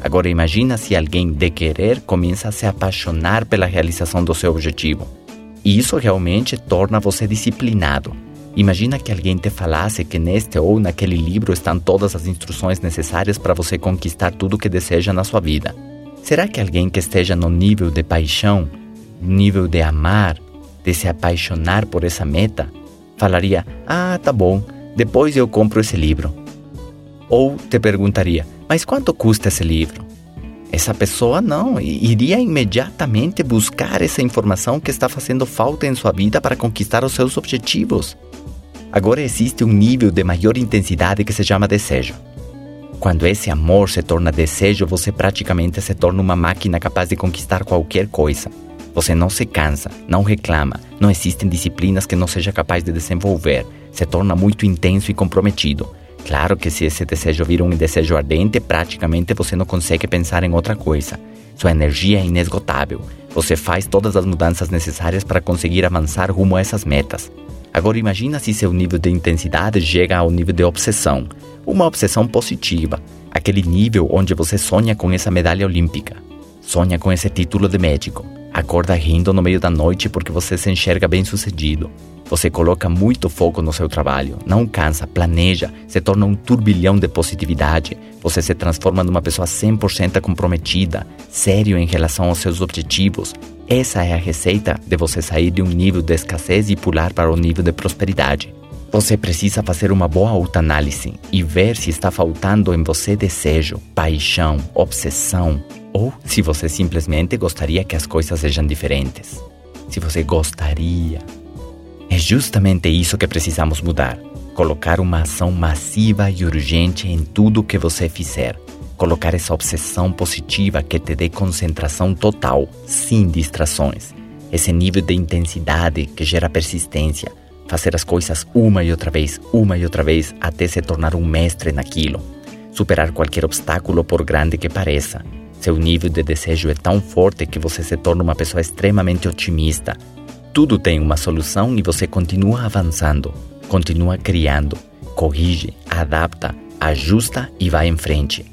Agora imagina se alguém de querer começa a se apaixonar pela realização do seu objetivo. E isso realmente torna você disciplinado. Imagina que alguém te falasse que neste ou naquele livro estão todas as instruções necessárias para você conquistar tudo o que deseja na sua vida. Será que alguém que esteja no nível de paixão, nível de amar, de se apaixonar por essa meta, falaria: Ah, tá bom, depois eu compro esse livro? Ou te perguntaria: Mas quanto custa esse livro? Essa pessoa não iria imediatamente buscar essa informação que está fazendo falta em sua vida para conquistar os seus objetivos. Agora existe um nível de maior intensidade que se chama desejo. Quando esse amor se torna desejo, você praticamente se torna uma máquina capaz de conquistar qualquer coisa. Você não se cansa, não reclama, não existem disciplinas que não seja capaz de desenvolver, se torna muito intenso e comprometido. Claro que se esse desejo vira um desejo ardente, praticamente você não consegue pensar em outra coisa. Sua energia é inesgotável. Você faz todas as mudanças necessárias para conseguir avançar rumo a essas metas. Agora imagina se seu nível de intensidade chega ao nível de obsessão. Uma obsessão positiva, aquele nível onde você sonha com essa medalha olímpica, sonha com esse título de médico, acorda rindo no meio da noite porque você se enxerga bem-sucedido. Você coloca muito foco no seu trabalho, não cansa, planeja, se torna um turbilhão de positividade. Você se transforma numa pessoa 100% comprometida, sério em relação aos seus objetivos. Essa é a receita de você sair de um nível de escassez e pular para o nível de prosperidade. Você precisa fazer uma boa autoanálise e ver se está faltando em você desejo, paixão, obsessão, ou se você simplesmente gostaria que as coisas sejam diferentes. Se você gostaria. Justamente isso que precisamos mudar. Colocar uma ação massiva e urgente em tudo que você fizer. Colocar essa obsessão positiva que te dê concentração total, sem distrações. Esse nível de intensidade que gera persistência, fazer as coisas uma e outra vez, uma e outra vez, até se tornar um mestre naquilo. Superar qualquer obstáculo, por grande que pareça. Seu nível de desejo é tão forte que você se torna uma pessoa extremamente otimista. Tudo tem uma solução e você continua avançando, continua criando, corrige, adapta, ajusta e vai em frente.